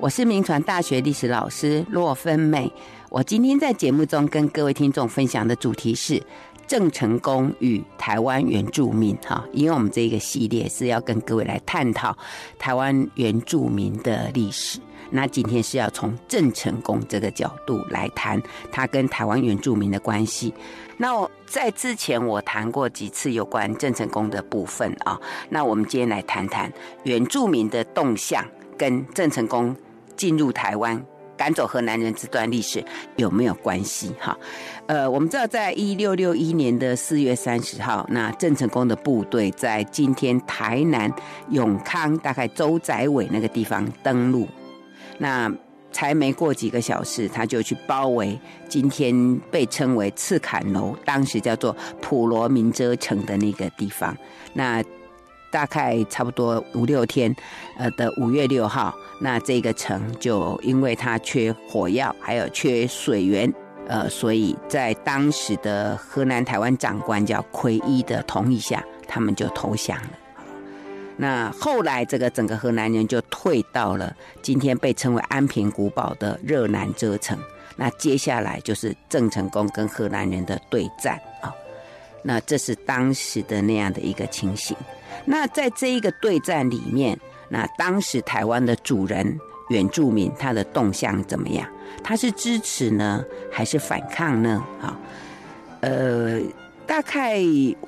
我是铭传大学历史老师骆芬美。我今天在节目中跟各位听众分享的主题是郑成功与台湾原住民。哈，因为我们这个系列是要跟各位来探讨台湾原住民的历史。那今天是要从郑成功这个角度来谈他跟台湾原住民的关系。那我在之前我谈过几次有关郑成功的部分啊。那我们今天来谈谈原住民的动向跟郑成功进入台湾赶走河南人这段历史有没有关系？哈，呃，我们知道在一六六一年的四月三十号，那郑成功的部队在今天台南永康大概周宅尾那个地方登陆。那才没过几个小时，他就去包围今天被称为赤崁楼，当时叫做普罗民遮城的那个地方。那大概差不多五六天，呃的五月六号，那这个城就因为它缺火药，还有缺水源，呃，所以在当时的河南台湾长官叫奎一的同意下，他们就投降了。那后来，这个整个河南人就退到了今天被称为安平古堡的热南遮城。那接下来就是郑成功跟荷兰人的对战啊。那这是当时的那样的一个情形。那在这一个对战里面，那当时台湾的主人原住民他的动向怎么样？他是支持呢，还是反抗呢？啊，呃。大概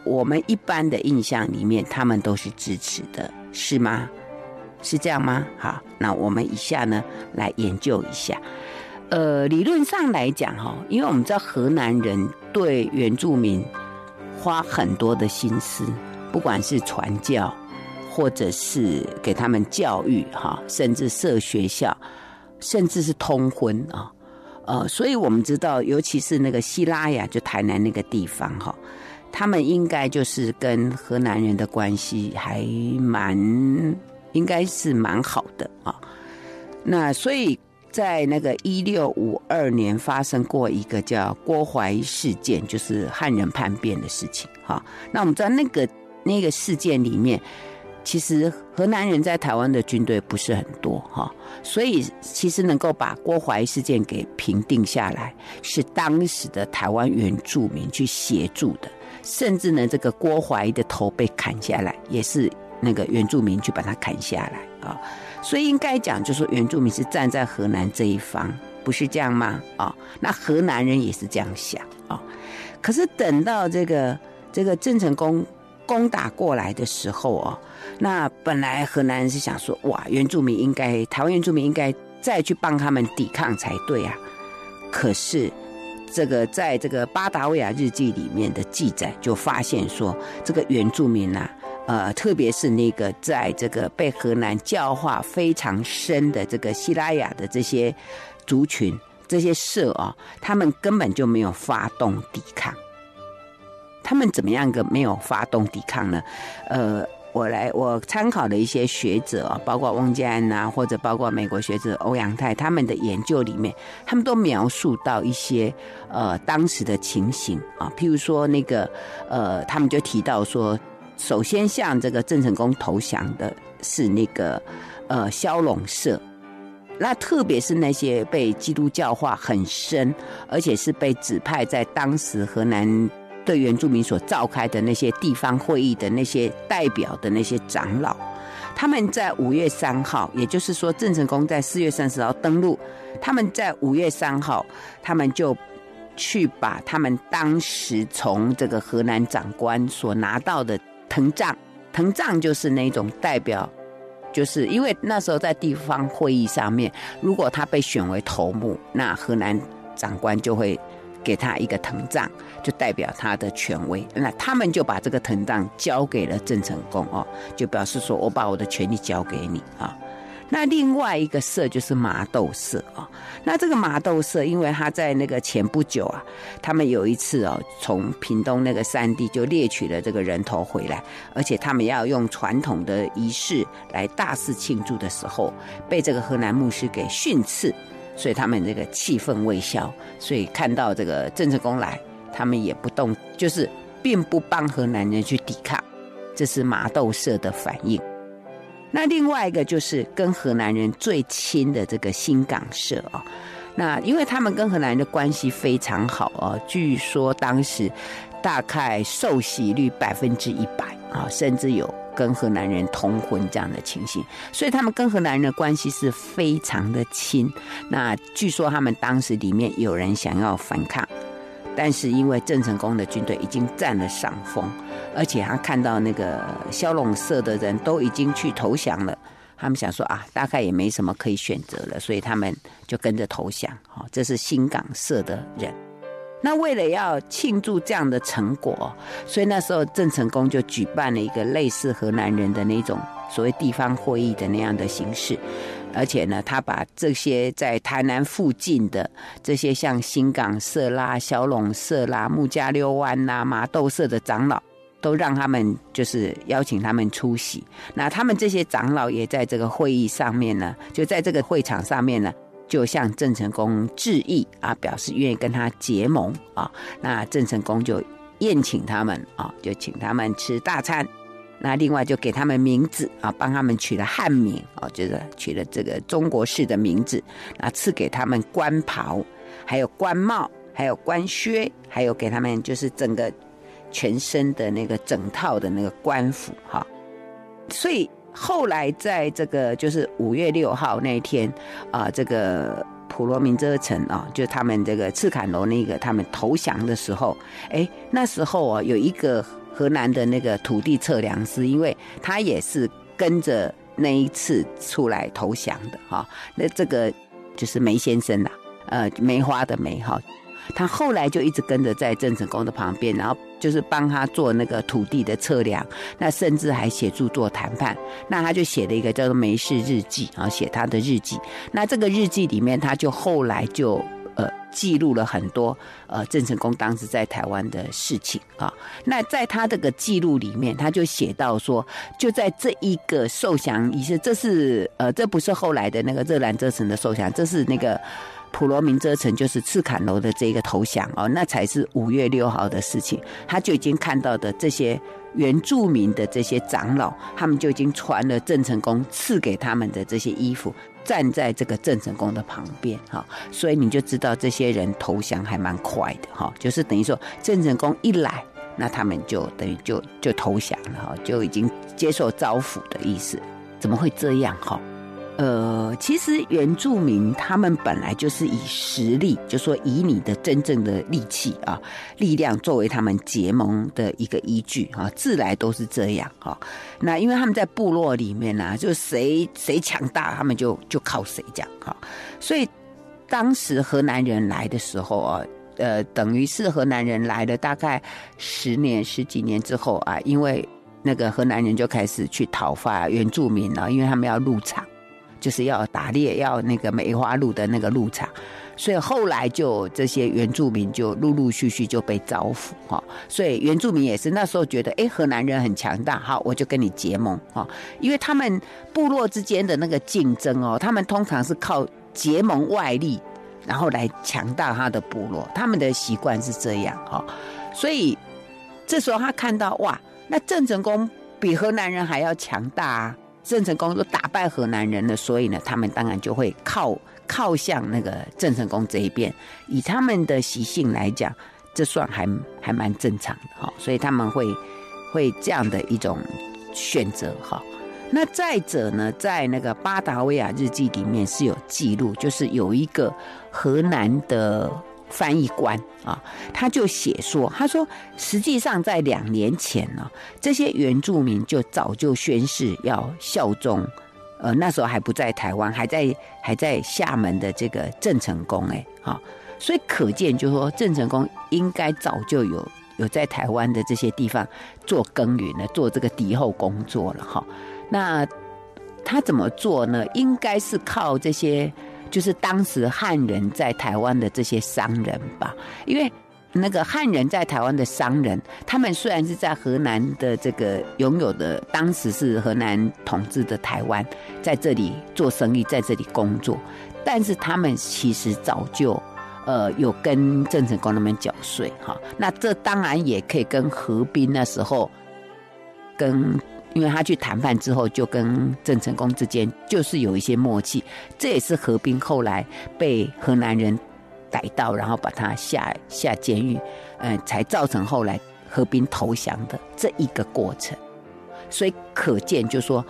我们一般的印象里面，他们都是支持的，是吗？是这样吗？好，那我们以下呢来研究一下。呃，理论上来讲，哈，因为我们知道荷兰人对原住民花很多的心思，不管是传教，或者是给他们教育，哈，甚至设学校，甚至是通婚啊。呃，所以我们知道，尤其是那个西拉雅，就台南那个地方哈，他们应该就是跟荷兰人的关系还蛮，应该是蛮好的啊。那所以在那个一六五二年发生过一个叫郭槐事件，就是汉人叛变的事情哈。那我们知道那个那个事件里面。其实河南人在台湾的军队不是很多哈，所以其实能够把郭槐事件给平定下来，是当时的台湾原住民去协助的，甚至呢，这个郭槐的头被砍下来，也是那个原住民去把它砍下来啊。所以应该讲，就说原住民是站在河南这一方，不是这样吗？啊，那河南人也是这样想啊。可是等到这个这个郑成功攻打过来的时候哦。那本来荷兰人是想说，哇，原住民应该，台湾原住民应该再去帮他们抵抗才对啊。可是，这个在这个巴达维亚日记里面的记载就发现说，这个原住民啊，呃，特别是那个在这个被荷兰教化非常深的这个西拉雅的这些族群、这些社啊，他们根本就没有发动抵抗。他们怎么样个没有发动抵抗呢？呃。我来，我参考的一些学者，包括翁家安呐，或者包括美国学者欧阳泰，他们的研究里面，他们都描述到一些呃当时的情形啊，譬如说那个呃，他们就提到说，首先向这个郑成功投降的是那个呃萧龙社，那特别是那些被基督教化很深，而且是被指派在当时河南。对原住民所召开的那些地方会议的那些代表的那些长老，他们在五月三号，也就是说郑成功在四月三十号登陆，他们在五月三号，他们就去把他们当时从这个河南长官所拿到的藤杖，藤杖就是那种代表，就是因为那时候在地方会议上面，如果他被选为头目，那河南长官就会。给他一个藤杖，就代表他的权威。那他们就把这个藤杖交给了郑成功哦，就表示说我把我的权力交给你啊。那另外一个社就是麻豆社啊。那这个麻豆社，因为他在那个前不久啊，他们有一次哦，从屏东那个山地就猎取了这个人头回来，而且他们要用传统的仪式来大肆庆祝的时候，被这个荷兰牧师给训斥。所以他们这个气愤未消，所以看到这个郑成功来，他们也不动，就是并不帮河南人去抵抗，这是麻豆社的反应。那另外一个就是跟河南人最亲的这个新港社啊，那因为他们跟河南人的关系非常好啊，据说当时大概受洗率百分之一百啊，甚至有跟荷兰人通婚这样的情形，所以他们跟荷兰人的关系是非常的亲。那据说他们当时里面有人想要反抗，但是因为郑成功的军队已经占了上风。而且他看到那个骁龙社的人都已经去投降了，他们想说啊，大概也没什么可以选择了，所以他们就跟着投降。好，这是新港社的人。那为了要庆祝这样的成果，所以那时候郑成功就举办了一个类似荷兰人的那种所谓地方会议的那样的形式。而且呢，他把这些在台南附近的这些像新港社啦、小龙社啦、木加溜湾啦、麻豆社的长老。都让他们就是邀请他们出席，那他们这些长老也在这个会议上面呢，就在这个会场上面呢，就向郑成功致意啊，表示愿意跟他结盟啊。那郑成功就宴请他们啊，就请他们吃大餐。那另外就给他们名字啊，帮他们取了汉名啊，就是取了这个中国式的名字。那赐给他们官袍，还有官帽，还有官靴，还有给他们就是整个。全身的那个整套的那个官服哈，所以后来在这个就是五月六号那一天啊，这个普罗民遮城啊，就他们这个赤坎楼那个他们投降的时候，哎，那时候啊有一个河南的那个土地测量师，因为他也是跟着那一次出来投降的哈，那这个就是梅先生呐，呃，梅花的梅哈。他后来就一直跟着在郑成功的旁边，然后就是帮他做那个土地的测量，那甚至还协助做谈判。那他就写了一个叫做《梅氏日记》，然后写他的日记。那这个日记里面，他就后来就呃记录了很多呃郑成功当时在台湾的事情啊。那在他这个记录里面，他就写到说，就在这一个受降仪式，这是呃这不是后来的那个热兰遮城的受降，这是那个。普罗民遮城就是赤坎楼的这个投降哦，那才是五月六号的事情。他就已经看到的这些原住民的这些长老，他们就已经传了郑成功赐给他们的这些衣服，站在这个郑成功的旁边哈。所以你就知道这些人投降还蛮快的哈，就是等于说郑成功一来，那他们就等于就就投降了哈，就已经接受招抚的意思。怎么会这样哈？呃，其实原住民他们本来就是以实力，就说以你的真正的力气啊、力量作为他们结盟的一个依据啊，自来都是这样哈。那因为他们在部落里面呢、啊，就谁谁强大，他们就就靠谁这样哈。所以当时河南人来的时候啊，呃，等于是河南人来了大概十年十几年之后啊，因为那个河南人就开始去讨伐原住民了，因为他们要入场。就是要打猎，要那个梅花鹿的那个鹿场，所以后来就这些原住民就陆陆续续就被招抚哈。所以原住民也是那时候觉得，哎，荷兰人很强大，好，我就跟你结盟哈。因为他们部落之间的那个竞争哦，他们通常是靠结盟外力，然后来强大他的部落，他们的习惯是这样哈。所以这时候他看到哇，那郑成功比河南人还要强大啊。郑成功都打败河南人了，所以呢，他们当然就会靠靠向那个郑成功这一边。以他们的习性来讲，这算还还蛮正常的哈，所以他们会会这样的一种选择哈。那再者呢，在那个巴达维亚日记里面是有记录，就是有一个河南的。翻译官啊，他就写说：“他说，实际上在两年前呢，这些原住民就早就宣誓要效忠，呃，那时候还不在台湾，还在还在厦门的这个郑成功，哎，哈，所以可见，就是说郑成功应该早就有有在台湾的这些地方做耕耘了，做这个敌后工作了，哈。那他怎么做呢？应该是靠这些。”就是当时汉人在台湾的这些商人吧，因为那个汉人在台湾的商人，他们虽然是在河南的这个拥有的，当时是河南统治的台湾，在这里做生意，在这里工作，但是他们其实早就呃有跟郑成功那边缴税哈。那这当然也可以跟何斌那时候跟因为他去谈判之后，就跟郑成功之间就是有一些默契，这也是何斌后来被荷兰人逮到，然后把他下下监狱，嗯，才造成后来何斌投降的这一个过程。所以可见，就说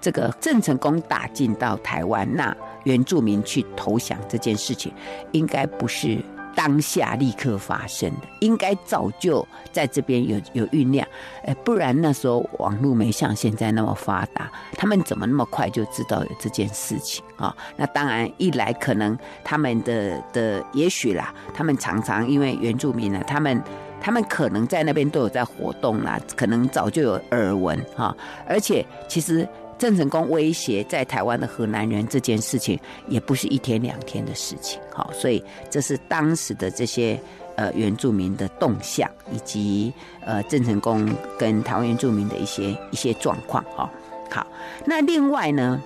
这个郑成功打进到台湾，那原住民去投降这件事情，应该不是。当下立刻发生的，应该早就在这边有有酝酿，哎，不然那时候网络没像现在那么发达，他们怎么那么快就知道有这件事情啊？那当然，一来可能他们的的也许啦，他们常常因为原住民呢，他们他们可能在那边都有在活动啦，可能早就有耳闻哈，而且其实。郑成功威胁在台湾的河南人这件事情，也不是一天两天的事情，好，所以这是当时的这些呃原住民的动向，以及呃郑成功跟台湾原住民的一些一些状况，哈，好，那另外呢，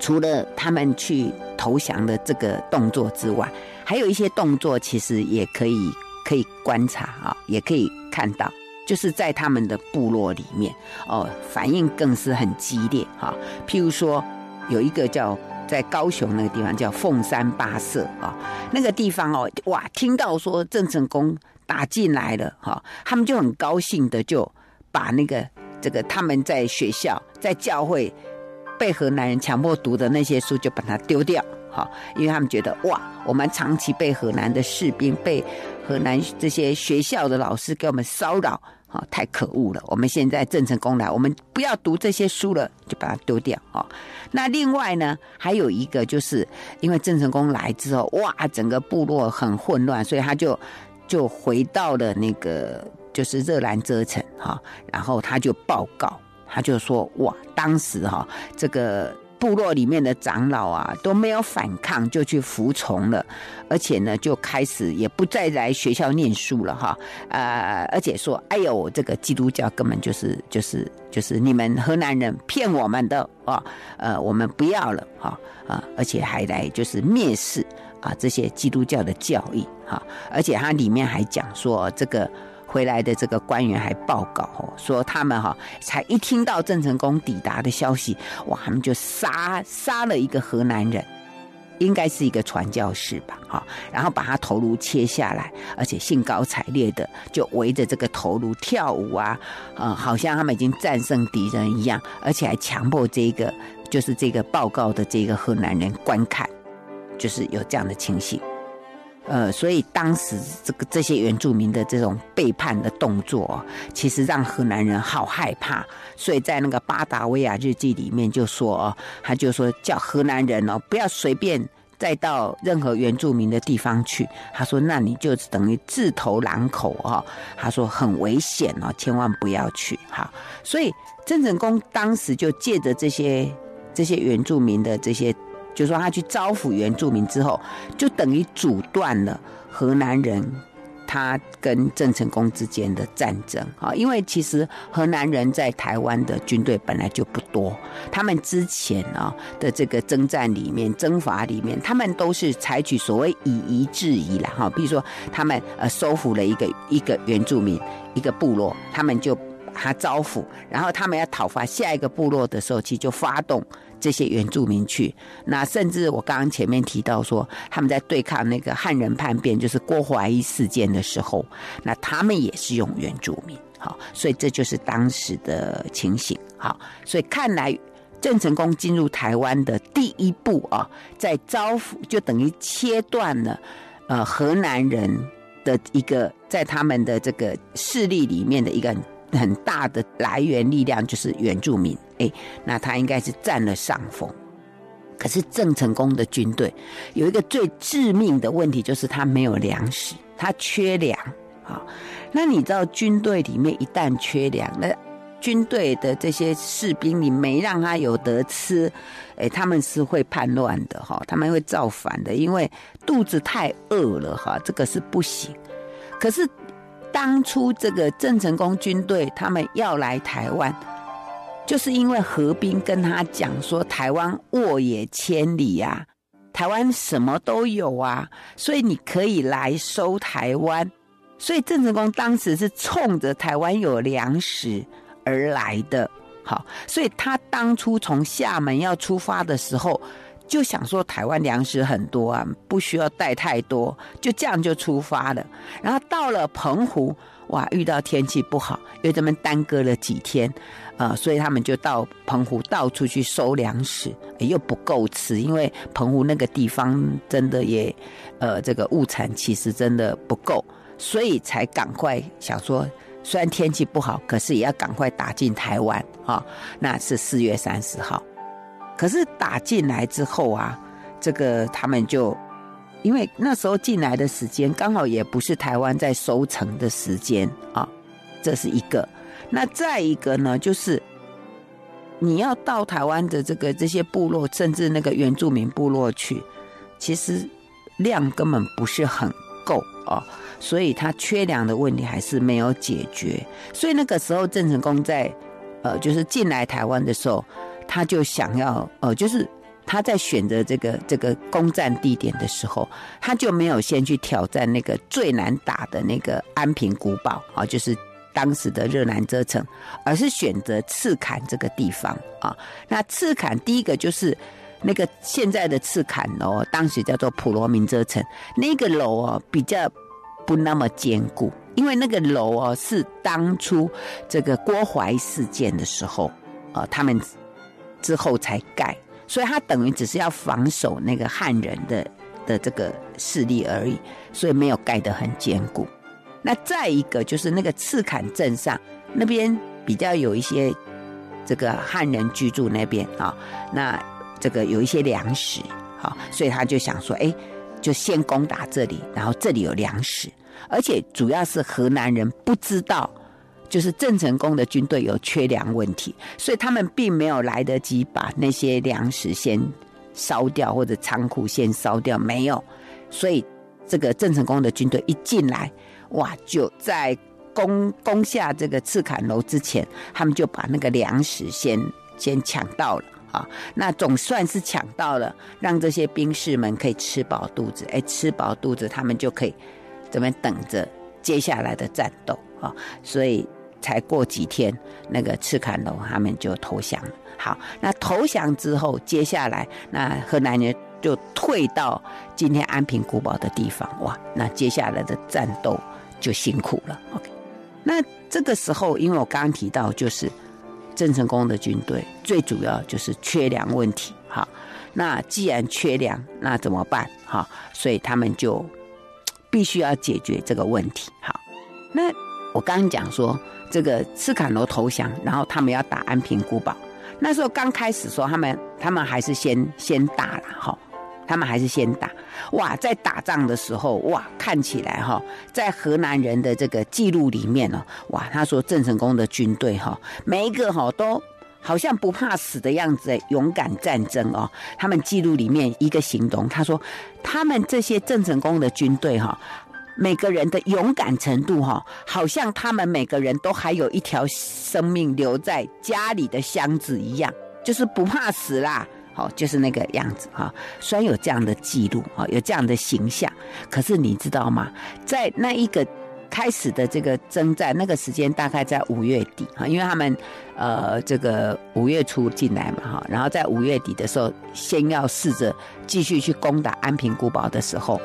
除了他们去投降的这个动作之外，还有一些动作其实也可以可以观察啊，也可以看到。就是在他们的部落里面哦，反应更是很激烈哈。譬如说，有一个叫在高雄那个地方叫凤山八社啊，那个地方哦，哇，听到说郑成功打进来了哈，他们就很高兴的就把那个这个他们在学校在教会被荷兰人强迫读的那些书就把它丢掉。哈，因为他们觉得哇，我们长期被河南的士兵被。河南这些学校的老师给我们骚扰，啊，太可恶了！我们现在郑成功来，我们不要读这些书了，就把它丢掉啊。那另外呢，还有一个就是因为郑成功来之后，哇，整个部落很混乱，所以他就就回到了那个就是热兰遮城哈，然后他就报告，他就说哇，当时哈这个。部落里面的长老啊都没有反抗，就去服从了，而且呢，就开始也不再来学校念书了哈，呃，而且说，哎呦，这个基督教根本就是就是就是你们河南人骗我们的啊，呃，我们不要了哈啊，而且还来就是蔑视啊这些基督教的教义哈，而且它里面还讲说这个。回来的这个官员还报告哦，说他们哈才一听到郑成功抵达的消息，哇，他们就杀杀了一个河南人，应该是一个传教士吧，哈，然后把他头颅切下来，而且兴高采烈的就围着这个头颅跳舞啊，啊，好像他们已经战胜敌人一样，而且还强迫这个就是这个报告的这个河南人观看，就是有这样的情形。呃，所以当时这个这些原住民的这种背叛的动作，其实让荷兰人好害怕。所以在那个巴达维亚日记里面就说，哦，他就说叫荷兰人哦，不要随便再到任何原住民的地方去。他说，那你就等于自投狼口哦。他说很危险哦，千万不要去。哈，所以郑成功当时就借着这些这些原住民的这些。就说他去招抚原住民之后，就等于阻断了河南人他跟郑成功之间的战争啊。因为其实河南人在台湾的军队本来就不多，他们之前啊的这个征战里面、征伐里面，他们都是采取所谓以夷制夷了哈。比如说，他们呃收服了一个一个原住民一个部落，他们就他招抚，然后他们要讨伐下一个部落的时候，其实就发动。这些原住民去，那甚至我刚刚前面提到说，他们在对抗那个汉人叛变，就是郭怀一事件的时候，那他们也是用原住民，好，所以这就是当时的情形，好，所以看来郑成功进入台湾的第一步啊，在招抚就等于切断了呃河南人的一个在他们的这个势力里面的一个。很大的来源力量就是原住民，那他应该是占了上风。可是郑成功的军队有一个最致命的问题，就是他没有粮食，他缺粮啊。那你知道军队里面一旦缺粮，那军队的这些士兵你没让他有得吃，哎，他们是会叛乱的哈，他们会造反的，因为肚子太饿了哈，这个是不行。可是。当初这个郑成功军队他们要来台湾，就是因为何斌跟他讲说，台湾沃野千里呀，台湾什么都有啊，所以你可以来收台湾。所以郑成功当时是冲着台湾有粮食而来的好，所以他当初从厦门要出发的时候，就想说台湾粮食很多啊，不需要带太多，就这样就出发了。然后到了澎湖，哇，遇到天气不好，又这么耽搁了几天，呃，所以他们就到澎湖到处去收粮食，又不够吃，因为澎湖那个地方真的也，呃，这个物产其实真的不够，所以才赶快想说。虽然天气不好，可是也要赶快打进台湾啊、那是四月三十号，可是打进来之后啊，这个他们就因为那时候进来的时间刚好也不是台湾在收成的时间啊、这是一个。那再一个呢，就是你要到台湾的这个这些部落，甚至那个原住民部落去，其实量根本不是很够啊。哦所以他缺粮的问题还是没有解决，所以那个时候郑成功在，呃，就是进来台湾的时候，他就想要，呃，就是他在选择这个这个攻占地点的时候，他就没有先去挑战那个最难打的那个安平古堡啊，就是当时的热兰遮城，而是选择赤坎这个地方啊。那赤坎第一个就是那个现在的赤坎楼，当时叫做普罗民遮城，那个楼哦比较。不那么坚固，因为那个楼哦是当初这个郭淮事件的时候，呃，他们之后才盖，所以它等于只是要防守那个汉人的的这个势力而已，所以没有盖得很坚固。那再一个就是那个赤坎镇上那边比较有一些这个汉人居住那边啊，那这个有一些粮食，好，所以他就想说，哎。就先攻打这里，然后这里有粮食，而且主要是河南人不知道，就是郑成功的军队有缺粮问题，所以他们并没有来得及把那些粮食先烧掉，或者仓库先烧掉，没有。所以这个郑成功的军队一进来，哇，就在攻攻下这个赤坎楼之前，他们就把那个粮食先先抢到了。啊，那总算是抢到了，让这些兵士们可以吃饱肚子。哎，吃饱肚子，他们就可以这边等着接下来的战斗啊。所以才过几天，那个赤坎楼他们就投降了。好，那投降之后，接下来那河南人就退到今天安平古堡的地方。哇，那接下来的战斗就辛苦了。OK，那这个时候，因为我刚刚提到，就是。郑成功的军队最主要就是缺粮问题，哈，那既然缺粮，那怎么办？哈，所以他们就必须要解决这个问题。好，那我刚刚讲说，这个赤坎楼投降，然后他们要打安平古堡，那时候刚开始说他们，他们还是先先打了，哈。他们还是先打，哇，在打仗的时候，哇，看起来哈，在河南人的这个记录里面呢，哇，他说郑成功的军队哈，每一个哈都好像不怕死的样子，勇敢战争哦。他们记录里面一个形容，他说他们这些郑成功的军队哈，每个人的勇敢程度哈，好像他们每个人都还有一条生命留在家里的箱子一样，就是不怕死啦。好，就是那个样子哈。虽然有这样的记录啊，有这样的形象，可是你知道吗？在那一个开始的这个征战，那个时间大概在五月底哈，因为他们呃这个五月初进来嘛哈，然后在五月底的时候，先要试着继续去攻打安平古堡的时候，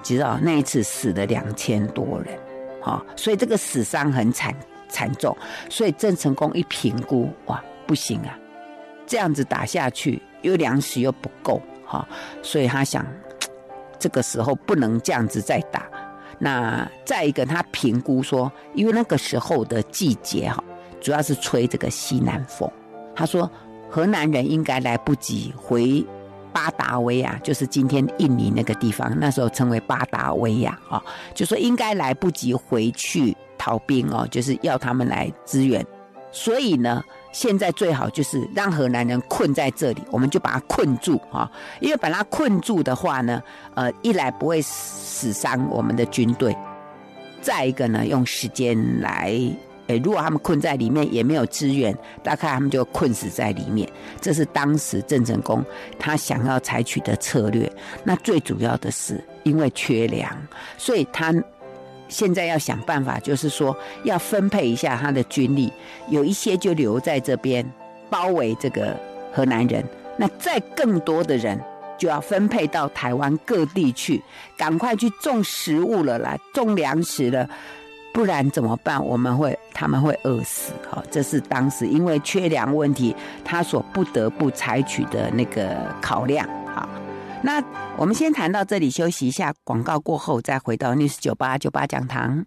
知道那一次死了两千多人，哈，所以这个死伤很惨惨重，所以郑成功一评估，哇，不行啊。这样子打下去，又粮食又不够，哈，所以他想，这个时候不能这样子再打。那再一个，他评估说，因为那个时候的季节哈，主要是吹这个西南风。他说，河南人应该来不及回巴达维亚，就是今天印尼那个地方，那时候称为巴达维亚啊，就说应该来不及回去逃兵哦，就是要他们来支援。所以呢。现在最好就是让河南人困在这里，我们就把他困住啊！因为把他困住的话呢，呃，一来不会死伤我们的军队，再一个呢，用时间来，诶，如果他们困在里面也没有支援，大概他们就困死在里面。这是当时郑成功他想要采取的策略。那最主要的是因为缺粮，所以他现在要想办法，就是说要分配一下他的军力，有一些就留在这边包围这个河南人，那再更多的人就要分配到台湾各地去，赶快去种食物了啦，种粮食了，不然怎么办？我们会他们会饿死。好，这是当时因为缺粮问题，他所不得不采取的那个考量。好。那我们先谈到这里，休息一下。广告过后再回到 News 九八九八讲堂。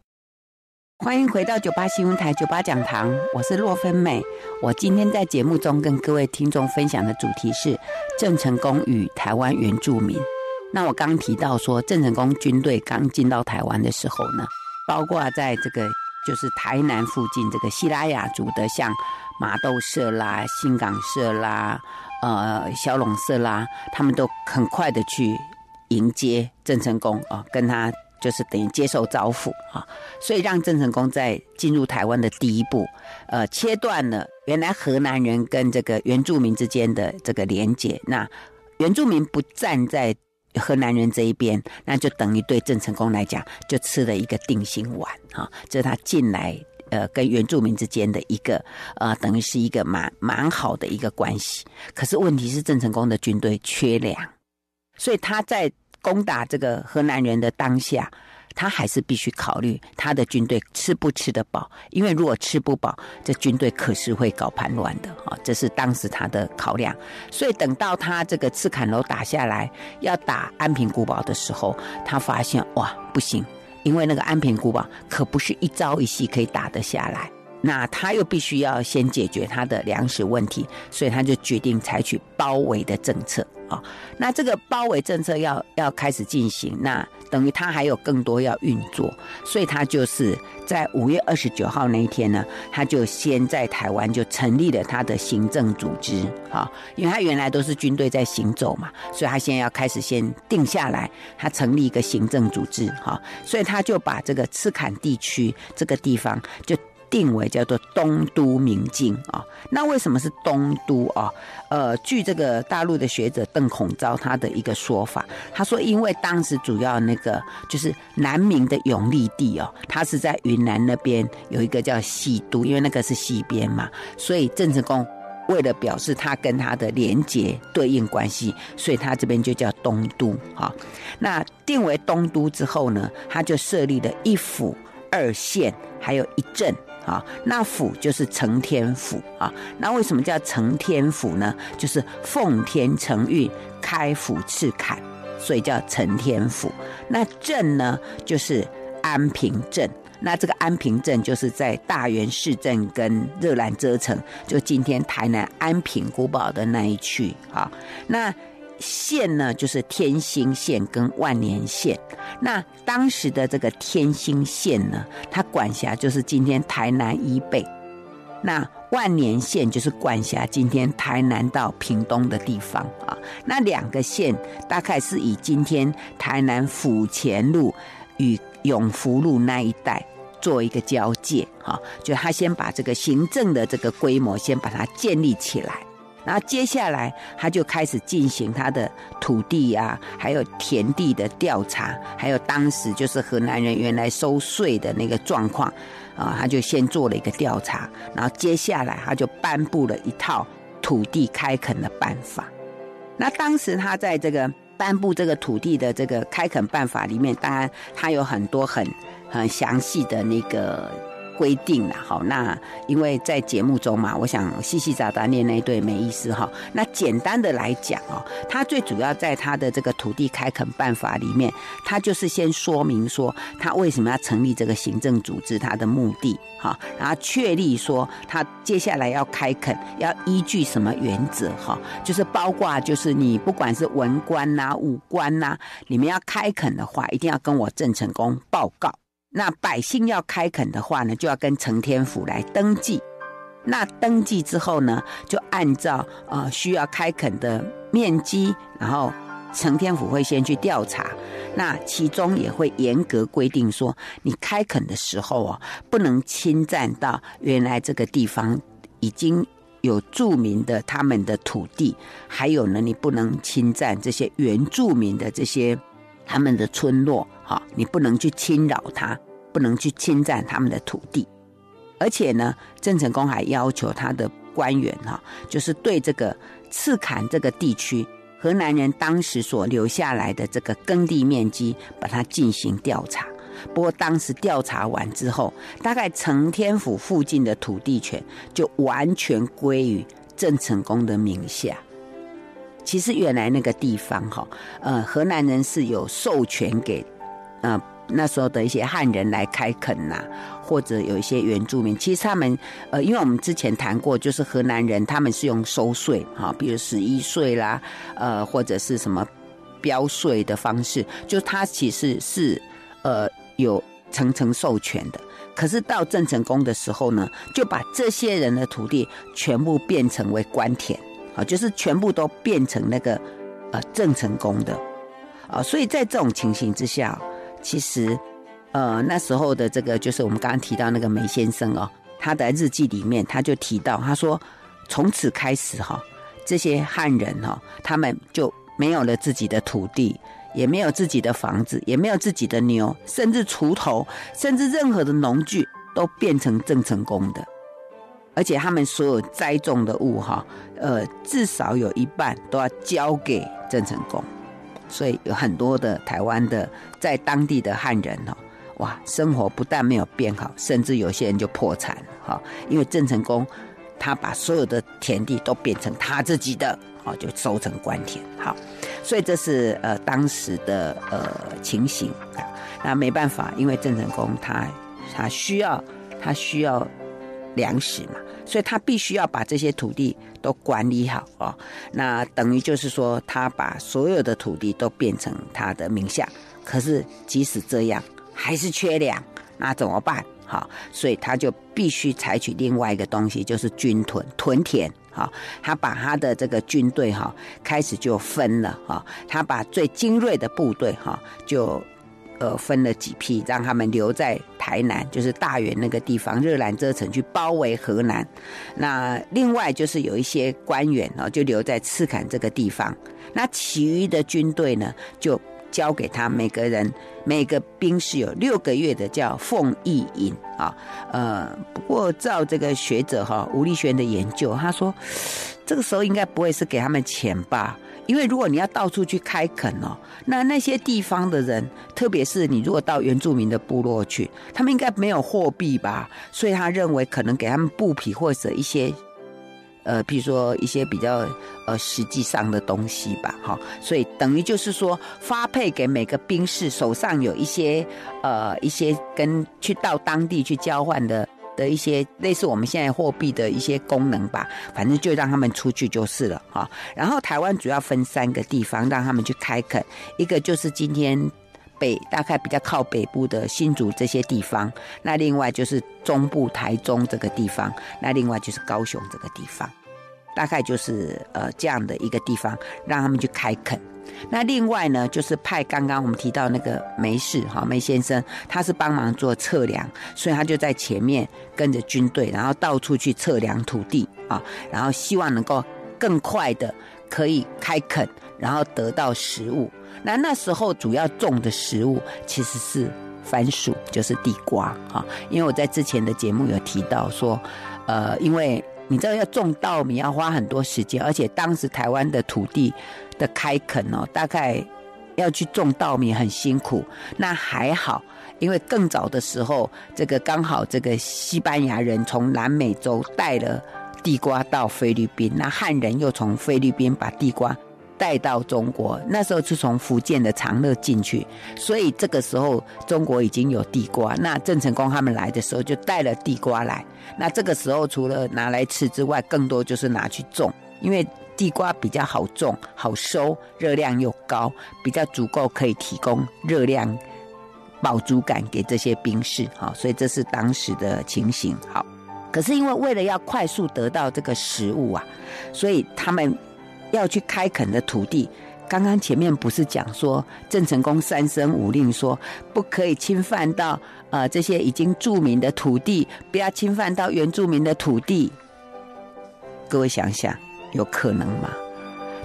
欢迎回到九八新闻台九八讲堂，我是洛芬美。我今天在节目中跟各位听众分享的主题是郑成功与台湾原住民。那我刚提到说，郑成功军队刚进到台湾的时候呢，包括在这个就是台南附近这个西拉雅族的，像马豆社啦、新港社啦。呃，小龙色啦，他们都很快的去迎接郑成功啊，跟他就是等于接受招抚啊，所以让郑成功在进入台湾的第一步，呃，切断了原来荷兰人跟这个原住民之间的这个连结。那原住民不站在荷兰人这一边，那就等于对郑成功来讲，就吃了一个定心丸啊，这是他进来。呃，跟原住民之间的一个呃，等于是一个蛮蛮好的一个关系。可是问题是，郑成功的军队缺粮，所以他在攻打这个河南人的当下，他还是必须考虑他的军队吃不吃得饱。因为如果吃不饱，这军队可是会搞叛乱的啊！这是当时他的考量。所以等到他这个赤坎楼打下来，要打安平古堡的时候，他发现哇，不行。因为那个安平古堡可不是一朝一夕可以打得下来，那他又必须要先解决他的粮食问题，所以他就决定采取包围的政策。啊。那这个包围政策要要开始进行，那等于他还有更多要运作，所以他就是在五月二十九号那一天呢，他就先在台湾就成立了他的行政组织啊，因为他原来都是军队在行走嘛，所以他现在要开始先定下来，他成立一个行政组织哈，所以他就把这个赤坎地区这个地方就。定为叫做东都明镜啊，那为什么是东都啊？呃，据这个大陆的学者邓孔昭他的一个说法，他说，因为当时主要那个就是南明的永历帝哦，他是在云南那边有一个叫西都，因为那个是西边嘛，所以郑成功为了表示他跟他的连结对应关系，所以他这边就叫东都哈。那定为东都之后呢，他就设立了一府二县，还有一镇。啊，那府就是承天府啊。那为什么叫承天府呢？就是奉天承运，开府赤坎，所以叫承天府。那镇呢，就是安平镇。那这个安平镇就是在大园市镇跟热兰遮城，就今天台南安平古堡的那一区啊。那县呢，就是天兴县跟万年县。那当时的这个天兴县呢，它管辖就是今天台南以北；那万年县就是管辖今天台南到屏东的地方啊。那两个县大概是以今天台南府前路与永福路那一带做一个交界啊，就他先把这个行政的这个规模先把它建立起来。然后接下来，他就开始进行他的土地啊，还有田地的调查，还有当时就是河南人原来收税的那个状况啊，他就先做了一个调查。然后接下来，他就颁布了一套土地开垦的办法。那当时他在这个颁布这个土地的这个开垦办法里面，当然他有很多很很详细的那个。规定了，好，那因为在节目中嘛，我想细细杂杂念那一对没意思哈。那简单的来讲哦，他最主要在他的这个土地开垦办法里面，他就是先说明说他为什么要成立这个行政组织，他的目的哈，然后确立说他接下来要开垦要依据什么原则哈，就是包括就是你不管是文官呐、武官呐，你们要开垦的话，一定要跟我郑成功报告。那百姓要开垦的话呢，就要跟承天府来登记。那登记之后呢，就按照呃需要开垦的面积，然后承天府会先去调查。那其中也会严格规定说，你开垦的时候哦，不能侵占到原来这个地方已经有著名的他们的土地，还有呢，你不能侵占这些原住民的这些他们的村落，哈，你不能去侵扰他。不能去侵占他们的土地。而且呢，郑成功还要求他的官员哈，就是对这个赤坎这个地区，河南人当时所留下来的这个耕地面积，把它进行调查。不过当时调查完之后，大概承天府附近的土地权就完全归于郑成功的名下。其实原来那个地方哈，呃，河南人是有授权给，呃，那时候的一些汉人来开垦呐、啊，或者有一些原住民。其实他们，呃，因为我们之前谈过，就是河南人他们是用收税哈，比如十一税啦，呃，或者是什么标税的方式，就他其实是呃。有层层授权的，可是到郑成功的时候呢，就把这些人的土地全部变成为官田，啊，就是全部都变成那个呃郑成功的，啊，所以在这种情形之下，其实呃那时候的这个就是我们刚刚提到那个梅先生哦，他的日记里面他就提到，他说从此开始哈，这些汉人哈，他们就没有了自己的土地。也没有自己的房子，也没有自己的牛，甚至锄头，甚至任何的农具都变成郑成功的。而且他们所有栽种的物，哈，呃，至少有一半都要交给郑成功。所以有很多的台湾的在当地的汉人，哦，哇，生活不但没有变好，甚至有些人就破产了，哈，因为郑成功他把所有的田地都变成他自己的。哦，就收成官田，好，所以这是呃当时的呃情形啊。那没办法，因为郑成功他他需要他需要粮食嘛，所以他必须要把这些土地都管理好哦。那等于就是说，他把所有的土地都变成他的名下。可是即使这样，还是缺粮，那怎么办？好，所以他就必须采取另外一个东西，就是军屯屯田。好，他把他的这个军队哈，开始就分了哈。他把最精锐的部队哈，就呃分了几批，让他们留在台南，就是大员那个地方，热兰遮城去包围河南。那另外就是有一些官员啊，就留在赤崁这个地方。那其余的军队呢，就。交给他每个人每个兵士有六个月的叫俸役银啊，呃，不过照这个学者哈吴立轩的研究，他说这个时候应该不会是给他们钱吧？因为如果你要到处去开垦哦，那那些地方的人，特别是你如果到原住民的部落去，他们应该没有货币吧？所以他认为可能给他们布匹或者一些。呃，比如说一些比较呃实际上的东西吧，哈，所以等于就是说发配给每个兵士手上有一些呃一些跟去到当地去交换的的一些类似我们现在货币的一些功能吧，反正就让他们出去就是了，哈。然后台湾主要分三个地方让他们去开垦，一个就是今天北大概比较靠北部的新竹这些地方，那另外就是中部台中这个地方，那另外就是高雄这个地方。大概就是呃这样的一个地方，让他们去开垦。那另外呢，就是派刚刚我们提到那个梅氏哈梅先生，他是帮忙做测量，所以他就在前面跟着军队，然后到处去测量土地啊，然后希望能够更快的可以开垦，然后得到食物。那那时候主要种的食物其实是番薯，就是地瓜哈，因为我在之前的节目有提到说，呃，因为。你知道要种稻米要花很多时间，而且当时台湾的土地的开垦哦，大概要去种稻米很辛苦。那还好，因为更早的时候，这个刚好这个西班牙人从南美洲带了地瓜到菲律宾，那汉人又从菲律宾把地瓜。带到中国，那时候是从福建的长乐进去，所以这个时候中国已经有地瓜。那郑成功他们来的时候就带了地瓜来。那这个时候除了拿来吃之外，更多就是拿去种，因为地瓜比较好种、好收，热量又高，比较足够可以提供热量饱足感给这些兵士。好，所以这是当时的情形。好，可是因为为了要快速得到这个食物啊，所以他们。要去开垦的土地，刚刚前面不是讲说郑成功三声五令说不可以侵犯到呃这些已经住民的土地，不要侵犯到原住民的土地。各位想想，有可能吗？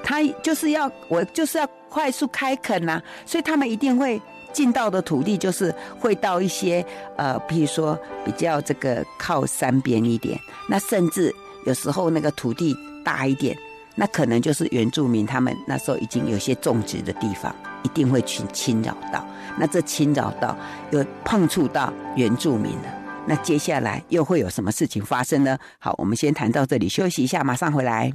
他就是要我就是要快速开垦呐、所以他们一定会进到的土地就是会到一些呃，比如说比较这个靠山边一点，那甚至有时候那个土地大一点，那可能就是原住民他们那时候已经有些种植的地方，一定会去侵扰到。那这侵扰到又碰触到原住民了，那接下来又会有什么事情发生呢？好，我们先谈到这里，休息一下，马上回来。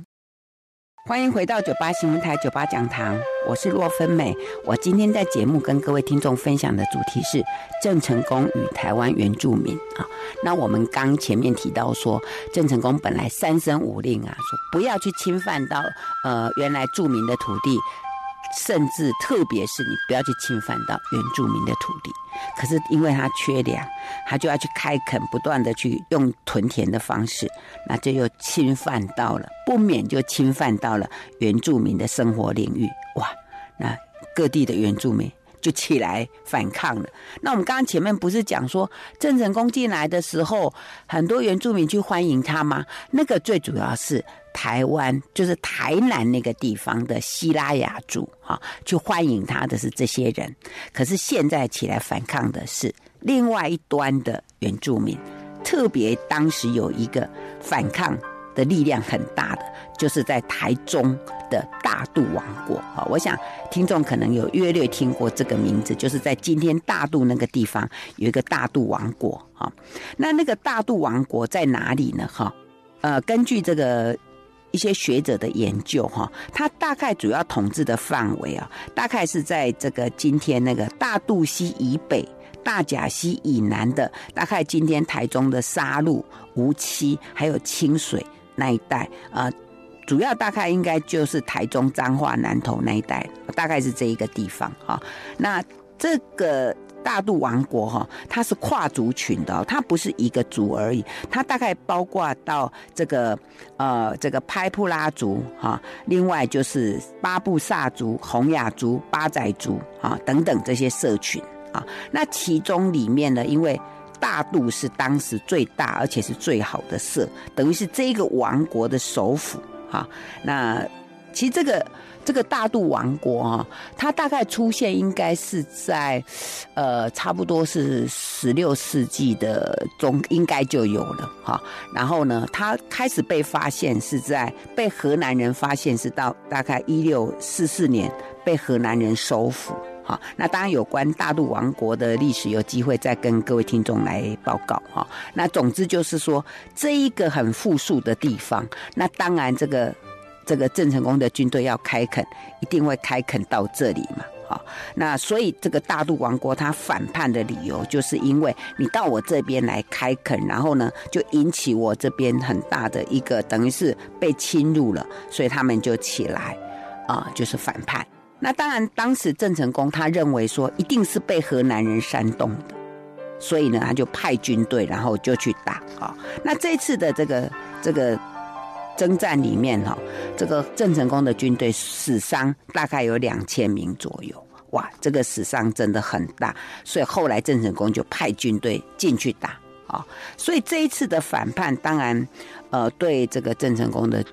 欢迎回到九八新闻台九八讲堂，我是洛芬美。我今天在节目跟各位听众分享的主题是郑成功与台湾原住民啊。那我们刚前面提到说，郑成功本来三生五令啊，说不要去侵犯到呃原来著名的土地。甚至特别是你不要去侵犯到原住民的土地，可是因为他缺粮，他就要去开垦，不断的去用屯田的方式，那就又侵犯到了，不免就侵犯到了原住民的生活领域。哇，那各地的原住民就起来反抗了。那我们刚刚前面不是讲说郑成功进来的时候，很多原住民去欢迎他吗？那个最主要是。台湾就是台南那个地方的西拉雅族，哈，去欢迎他的是这些人。可是现在起来反抗的是另外一端的原住民，特别当时有一个反抗的力量很大的，就是在台中的大肚王国，啊。我想听众可能有约略听过这个名字，就是在今天大肚那个地方有一个大肚王国，啊。那那个大肚王国在哪里呢？哈，呃，根据这个。一些学者的研究，哈，它大概主要统治的范围啊，大概是在这个今天那个大肚溪以北、大甲溪以南的，大概今天台中的沙鹿、梧栖还有清水那一带啊，主要大概应该就是台中彰化南投那一带，大概是这一个地方哈。那这个。大肚王国哈，它是跨族群的，它不是一个族而已，它大概包括到这个呃这个拍布拉族哈，另外就是巴布萨族、洪雅族、八仔族啊等等这些社群啊。那其中里面呢，因为大肚是当时最大而且是最好的社，等于是这个王国的首府哈。那其实这个。这个大肚王国啊，它大概出现应该是在，呃，差不多是十六世纪的中，应该就有了哈。然后呢，它开始被发现是在被荷兰人发现，是到大概一六四四年被荷兰人收复。好，那当然有关大陆王国的历史，有机会再跟各位听众来报告哈。那总之就是说，这一个很富庶的地方，那当然这个。这个郑成功的军队要开垦，一定会开垦到这里嘛？好，那所以这个大陆王国他反叛的理由，就是因为你到我这边来开垦，然后呢，就引起我这边很大的一个等于是被侵入了，所以他们就起来啊，就是反叛。那当然，当时郑成功他认为说，一定是被河南人煽动的，所以呢，他就派军队，然后就去打啊。那这次的这个这个。征战里面哈，这个郑成功的军队死伤大概有两千名左右，哇，这个死伤真的很大，所以后来郑成功就派军队进去打啊，所以这一次的反叛，当然，呃，对这个郑成功的。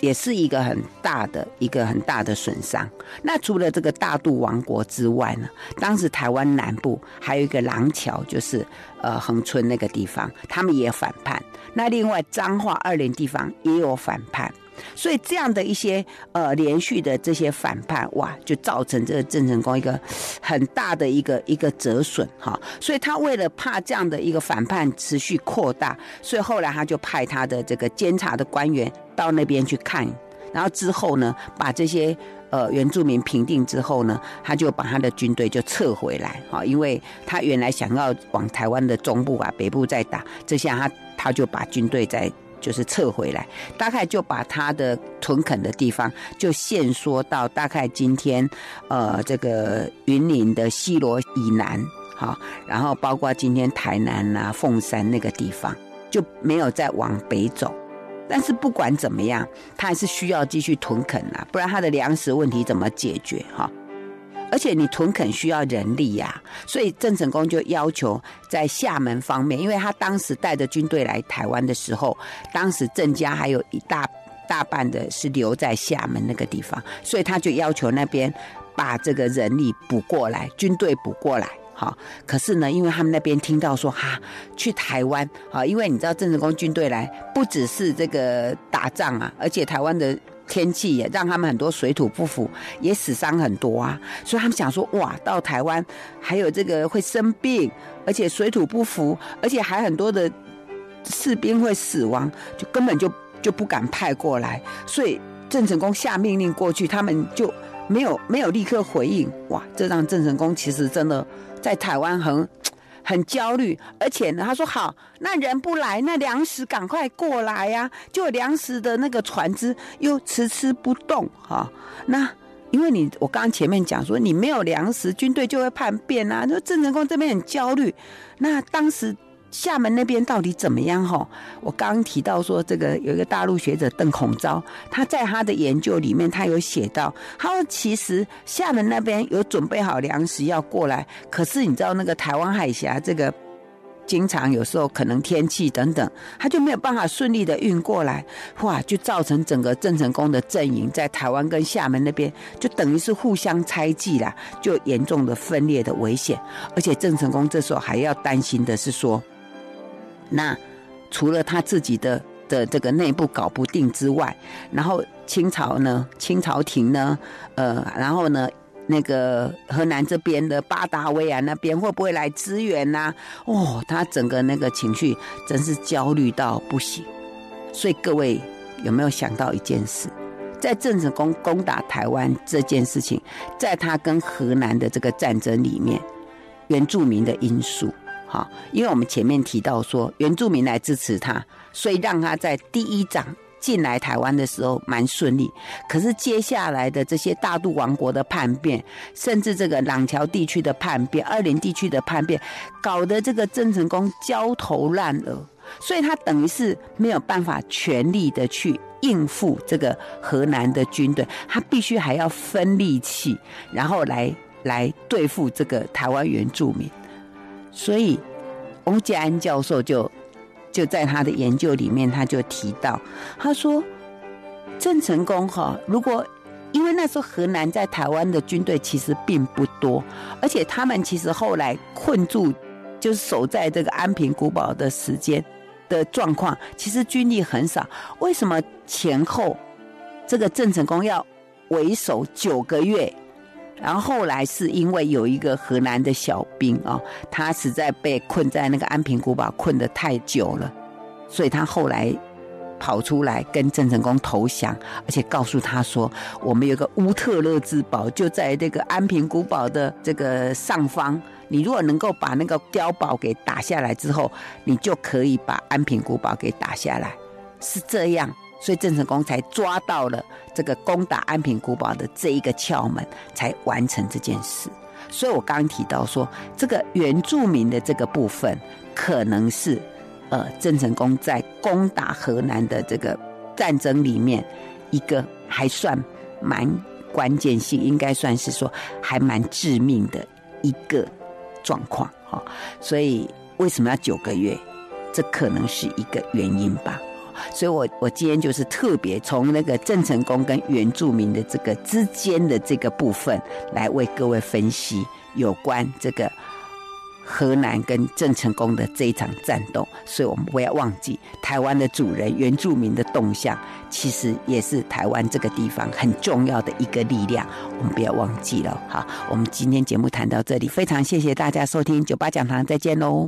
也是一个很大的一个很大的损伤。那除了这个大肚王国之外呢，当时台湾南部还有一个廊桥，就是呃恒村那个地方，他们也反叛。那另外彰化二连地方也有反叛。所以这样的一些呃连续的这些反叛，哇，就造成这个郑成功一个很大的一个一个折损哈。所以他为了怕这样的一个反叛持续扩大，所以后来他就派他的这个监察的官员到那边去看，然后之后呢，把这些呃原住民平定之后呢，他就把他的军队就撤回来哈，因为他原来想要往台湾的中部啊北部再打，这下他他就把军队在。就是撤回来，大概就把他的屯垦的地方就限缩到大概今天，呃，这个云林的西螺以南，好，然后包括今天台南啊凤山那个地方，就没有再往北走。但是不管怎么样，他还是需要继续屯垦啊，不然他的粮食问题怎么解决？哈。而且你屯垦需要人力呀、所以郑成功就要求在厦门方面，因为他当时带着军队来台湾的时候，当时郑家还有一大大半的是留在厦门那个地方，所以他就要求那边把这个人力补过来，军队补过来。好，可是呢，因为他们那边听到说哈，去台湾，好，因为你知道郑成功军队来，不只是这个打仗啊，而且台湾的天气也让他们很多水土不服，也死伤很多啊，所以他们想说，哇，到台湾还有这个会生病，而且水土不服，而且还很多的士兵会死亡，就根本就就不敢派过来，所以郑成功下命令过去，他们就没有没有立刻回应，哇，这让郑成功其实真的。在台湾很很焦虑，而且呢，他说好，那人不来，那粮食赶快过来呀、就粮食的那个船只又迟迟不动哈。那因为你我刚刚前面讲说，你没有粮食，军队就会叛变啊。说郑成功这边很焦虑，那当时。厦门那边到底怎么样？哈，我刚刚提到说，这个有一个大陆学者邓孔昭，他在他的研究里面，他有写到，他说其实厦门那边有准备好粮食要过来，可是你知道那个台湾海峡这个经常有时候可能天气等等，他就没有办法顺利的运过来，哇，就造成整个郑成功的阵营在台湾跟厦门那边就等于是互相猜忌啦，就严重的分裂的危险，而且郑成功这时候还要担心的是说。那除了他自己的的这个内部搞不定之外，然后清朝呢，清朝廷呢，呃，然后呢，那个河南这边的巴达维亚那边会不会来支援呐？哦，他整个那个情绪真是焦虑到不行。所以各位有没有想到一件事，在郑成功攻打台湾这件事情，在他跟河南的这个战争里面，原住民的因素。好，因为我们前面提到说原住民来支持他，所以让他在第一仗进来台湾的时候蛮顺利。可是接下来的这些大肚王国的叛变，甚至这个廊桥地区的叛变、二林地区的叛变，搞得这个郑成功焦头烂额，所以他等于是没有办法全力的去应付这个河南的军队，他必须还要分力气，然后来来对付这个台湾原住民。所以，翁建安教授就就在他的研究里面，他就提到，他说，郑成功哈，如果因为那时候河南在台湾的军队其实并不多，而且他们其实后来困住，就是守在这个安平古堡的时间的状况，其实军力很少。为什么前后这个郑成功要为守九个月？然后后来是因为有一个河南的小兵啊，他实在被困在那个安平古堡困得太久了，所以他后来跑出来跟郑成功投降，而且告诉他说：“我们有个乌特勒之堡，就在这个安平古堡的这个上方。你如果能够把那个碉堡给打下来之后，你就可以把安平古堡给打下来。”是这样。所以郑成功才抓到了这个攻打安平古堡的这一个窍门，才完成这件事。所以我刚刚提到说，这个原住民的这个部分，可能是呃郑成功在攻打河南的这个战争里面一个还算蛮关键性，应该算是说还蛮致命的一个状况哈。所以为什么要九个月？这可能是一个原因吧。所以我，我今天就是特别从那个郑成功跟原住民的这个之间的这个部分，来为各位分析有关这个河南跟郑成功的这一场战斗。所以我们不要忘记，台湾的主人原住民的动向，其实也是台湾这个地方很重要的一个力量。我们不要忘记了。好，我们今天节目谈到这里，非常谢谢大家收听九八讲堂，再见喽。